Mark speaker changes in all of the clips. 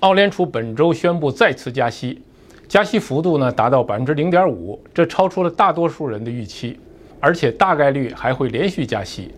Speaker 1: 澳联储本周宣布再次加息，加息幅度呢达到百分之零点五，这超出了大多数人的预期，而且大概率还会连续加息。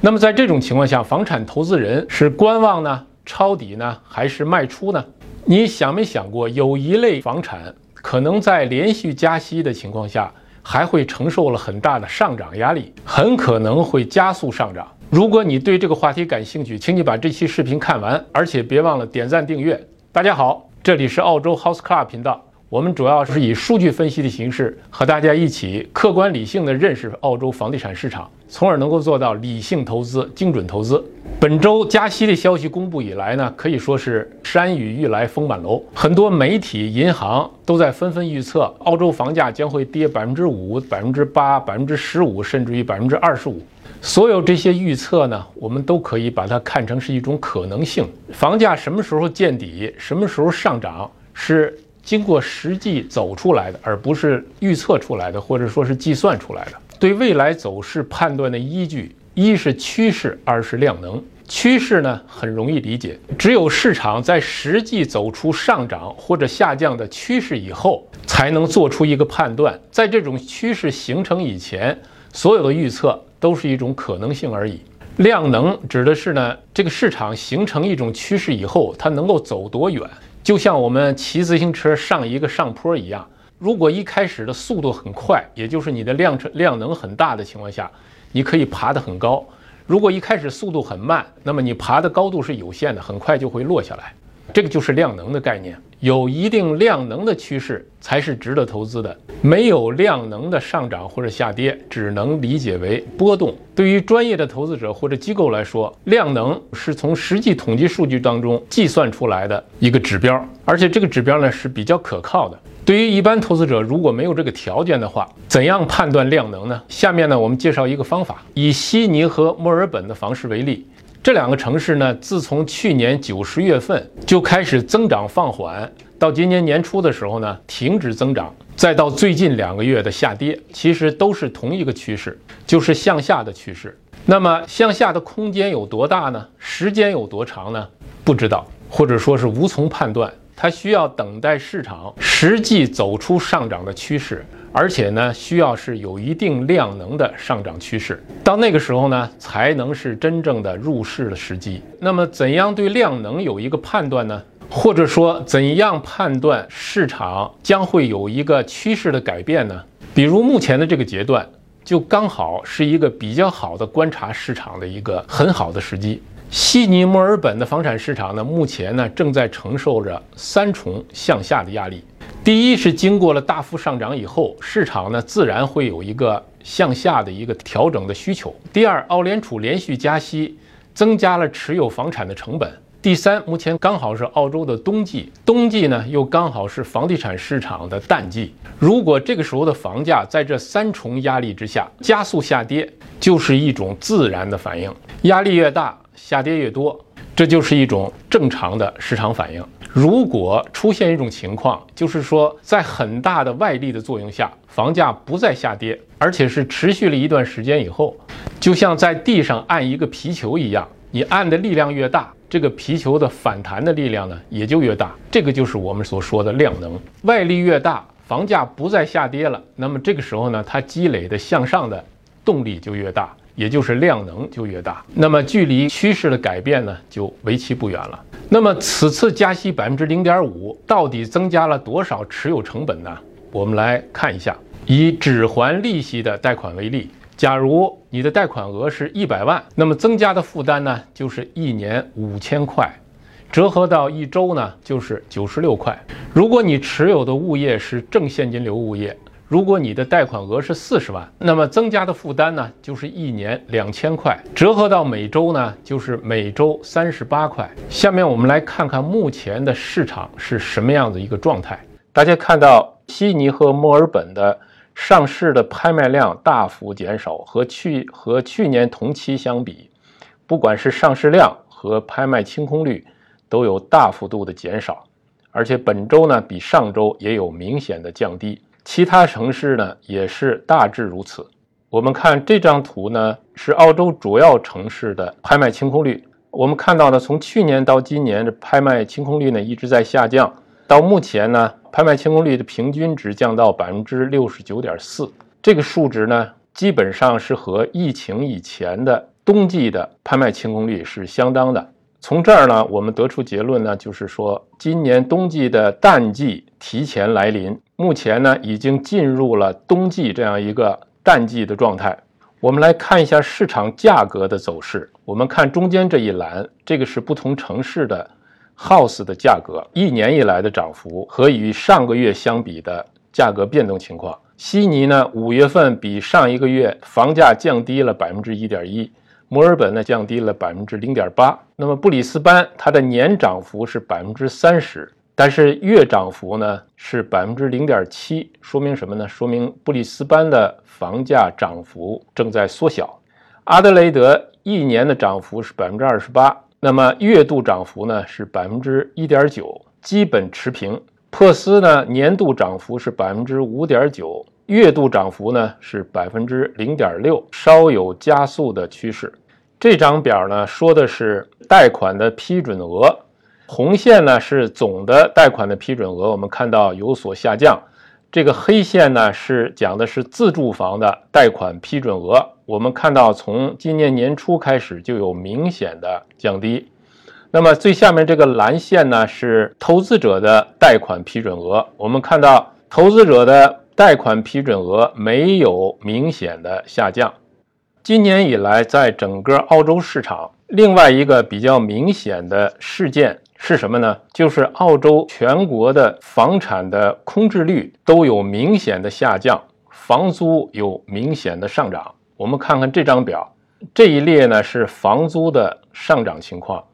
Speaker 1: 那么在这种情况下，房产投资人是观望呢、抄底呢，还是卖出呢？你想没想过，有一类房产可能在连续加息的情况下，还会承受了很大的上涨压力，很可能会加速上涨。如果你对这个话题感兴趣，请你把这期视频看完，而且别忘了点赞订阅。大家好，这里是澳洲 House Club 频道。我们主要是以数据分析的形式和大家一起客观理性的认识澳洲房地产市场，从而能够做到理性投资、精准投资。本周加息的消息公布以来呢，可以说是山雨欲来风满楼，很多媒体、银行都在纷纷预测澳洲房价将会跌百分之五、百分之八、百分之十五，甚至于百分之二十五。所有这些预测呢，我们都可以把它看成是一种可能性。房价什么时候见底，什么时候上涨，是。经过实际走出来的，而不是预测出来的，或者说是计算出来的。对未来走势判断的依据，一是趋势，二是量能。趋势呢很容易理解，只有市场在实际走出上涨或者下降的趋势以后，才能做出一个判断。在这种趋势形成以前，所有的预测都是一种可能性而已。量能指的是呢，这个市场形成一种趋势以后，它能够走多远。就像我们骑自行车上一个上坡一样，如果一开始的速度很快，也就是你的量车量能很大的情况下，你可以爬得很高；如果一开始速度很慢，那么你爬的高度是有限的，很快就会落下来。这个就是量能的概念，有一定量能的趋势才是值得投资的。没有量能的上涨或者下跌，只能理解为波动。对于专业的投资者或者机构来说，量能是从实际统计数据当中计算出来的一个指标，而且这个指标呢是比较可靠的。对于一般投资者，如果没有这个条件的话，怎样判断量能呢？下面呢，我们介绍一个方法，以悉尼和墨尔本的房市为例。这两个城市呢，自从去年九十月份就开始增长放缓，到今年年初的时候呢，停止增长，再到最近两个月的下跌，其实都是同一个趋势，就是向下的趋势。那么向下的空间有多大呢？时间有多长呢？不知道，或者说是无从判断。它需要等待市场实际走出上涨的趋势。而且呢，需要是有一定量能的上涨趋势，到那个时候呢，才能是真正的入市的时机。那么，怎样对量能有一个判断呢？或者说，怎样判断市场将会有一个趋势的改变呢？比如目前的这个阶段，就刚好是一个比较好的观察市场的一个很好的时机。悉尼、墨尔本的房产市场呢，目前呢正在承受着三重向下的压力。第一是经过了大幅上涨以后，市场呢自然会有一个向下的一个调整的需求。第二，澳联储连续加息，增加了持有房产的成本。第三，目前刚好是澳洲的冬季，冬季呢又刚好是房地产市场的淡季。如果这个时候的房价在这三重压力之下加速下跌，就是一种自然的反应。压力越大，下跌越多，这就是一种正常的市场反应。如果出现一种情况，就是说在很大的外力的作用下，房价不再下跌，而且是持续了一段时间以后，就像在地上按一个皮球一样，你按的力量越大，这个皮球的反弹的力量呢也就越大。这个就是我们所说的量能。外力越大，房价不再下跌了，那么这个时候呢，它积累的向上的动力就越大。也就是量能就越大，那么距离趋势的改变呢就为期不远了。那么此次加息百分之零点五，到底增加了多少持有成本呢？我们来看一下，以只还利息的贷款为例，假如你的贷款额是一百万，那么增加的负担呢就是一年五千块，折合到一周呢就是九十六块。如果你持有的物业是正现金流物业。如果你的贷款额是四十万，那么增加的负担呢，就是一年两千块，折合到每周呢，就是每周三十八块。下面我们来看看目前的市场是什么样的一个状态。大家看到悉尼和墨尔本的上市的拍卖量大幅减少，和去和去年同期相比，不管是上市量和拍卖清空率都有大幅度的减少，而且本周呢，比上周也有明显的降低。其他城市呢也是大致如此。我们看这张图呢，是澳洲主要城市的拍卖清空率。我们看到呢，从去年到今年，这拍卖清空率呢一直在下降，到目前呢，拍卖清空率的平均值降到百分之六十九点四，这个数值呢，基本上是和疫情以前的冬季的拍卖清空率是相当的。从这儿呢，我们得出结论呢，就是说今年冬季的淡季提前来临，目前呢已经进入了冬季这样一个淡季的状态。我们来看一下市场价格的走势。我们看中间这一栏，这个是不同城市的 house 的价格一年以来的涨幅和与上个月相比的价格变动情况。悉尼呢，五月份比上一个月房价降低了百分之一点一。墨尔本呢降低了百分之零点八，那么布里斯班它的年涨幅是百分之三十，但是月涨幅呢是百分之零点七，说明什么呢？说明布里斯班的房价涨幅正在缩小。阿德雷德一年的涨幅是百分之二十八，那么月度涨幅呢是百分之一点九，基本持平。珀斯呢年度涨幅是百分之五点九，月度涨幅呢是百分之零点六，稍有加速的趋势。这张表呢说的是贷款的批准额，红线呢是总的贷款的批准额，我们看到有所下降。这个黑线呢是讲的是自住房的贷款批准额，我们看到从今年年初开始就有明显的降低。那么最下面这个蓝线呢是投资者的贷款批准额，我们看到投资者的贷款批准额没有明显的下降。今年以来，在整个澳洲市场，另外一个比较明显的事件是什么呢？就是澳洲全国的房产的空置率都有明显的下降，房租有明显的上涨。我们看看这张表，这一列呢是房租的上涨情况。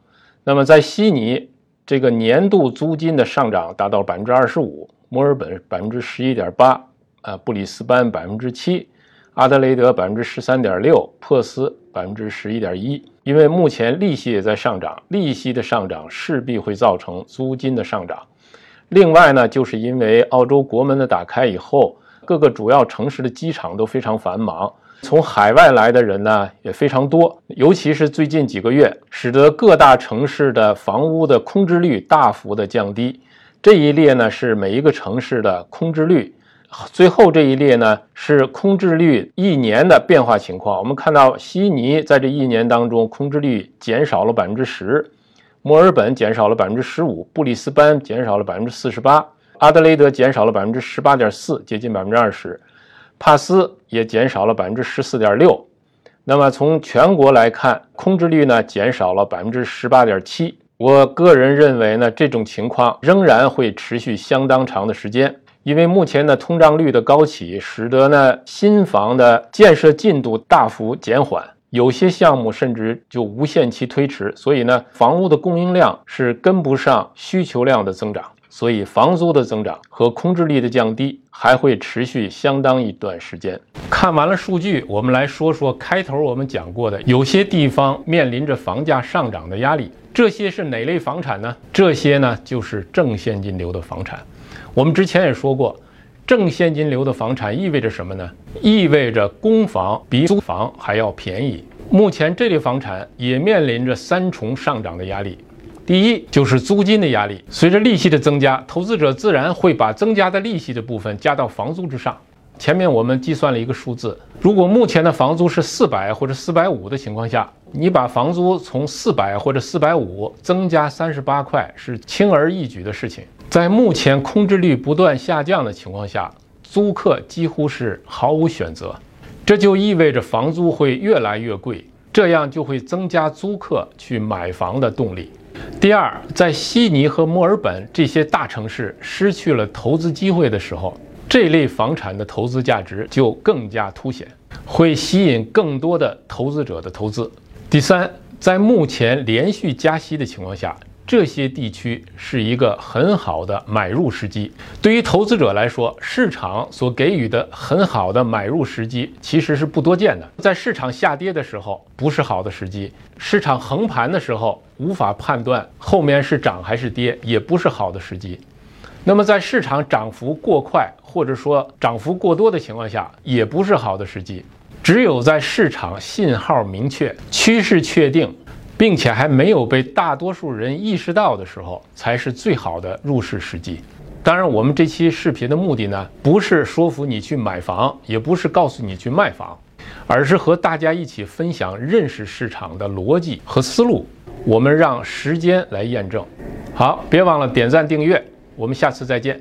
Speaker 1: 那么在悉尼，这个年度租金的上涨达到百分之二十五，墨尔本百分之十一点八，啊，布里斯班百分之七。阿德雷德百分之十三点六，珀斯百分之十一点一。因为目前利息也在上涨，利息的上涨势必会造成租金的上涨。另外呢，就是因为澳洲国门的打开以后，各个主要城市的机场都非常繁忙，从海外来的人呢也非常多。尤其是最近几个月，使得各大城市的房屋的空置率大幅的降低。这一列呢是每一个城市的空置率。最后这一列呢是空置率一年的变化情况。我们看到悉尼在这一年当中空置率减少了百分之十，墨尔本减少了百分之十五，布里斯班减少了百分之四十八，阿德雷德减少了百分之十八点四，接近百分之二十，帕斯也减少了百分之十四点六。那么从全国来看，空置率呢减少了百分之十八点七。我个人认为呢，这种情况仍然会持续相当长的时间。因为目前的通胀率的高企，使得呢新房的建设进度大幅减缓，有些项目甚至就无限期推迟，所以呢房屋的供应量是跟不上需求量的增长，所以房租的增长和空置率的降低还会持续相当一段时间。看完了数据，我们来说说开头我们讲过的，有些地方面临着房价上涨的压力，这些是哪类房产呢？这些呢就是正现金流的房产。我们之前也说过，正现金流的房产意味着什么呢？意味着公房比租房还要便宜。目前这类房产也面临着三重上涨的压力。第一就是租金的压力，随着利息的增加，投资者自然会把增加的利息的部分加到房租之上。前面我们计算了一个数字，如果目前的房租是四百或者四百五的情况下，你把房租从四百或者四百五增加三十八块，是轻而易举的事情。在目前空置率不断下降的情况下，租客几乎是毫无选择，这就意味着房租会越来越贵，这样就会增加租客去买房的动力。第二，在悉尼和墨尔本这些大城市失去了投资机会的时候，这类房产的投资价值就更加凸显，会吸引更多的投资者的投资。第三，在目前连续加息的情况下。这些地区是一个很好的买入时机。对于投资者来说，市场所给予的很好的买入时机其实是不多见的。在市场下跌的时候，不是好的时机；市场横盘的时候，无法判断后面是涨还是跌，也不是好的时机。那么，在市场涨幅过快或者说涨幅过多的情况下，也不是好的时机。只有在市场信号明确、趋势确定。并且还没有被大多数人意识到的时候，才是最好的入市时机。当然，我们这期视频的目的呢，不是说服你去买房，也不是告诉你去卖房，而是和大家一起分享认识市场的逻辑和思路。我们让时间来验证。好，别忘了点赞订阅，我们下次再见。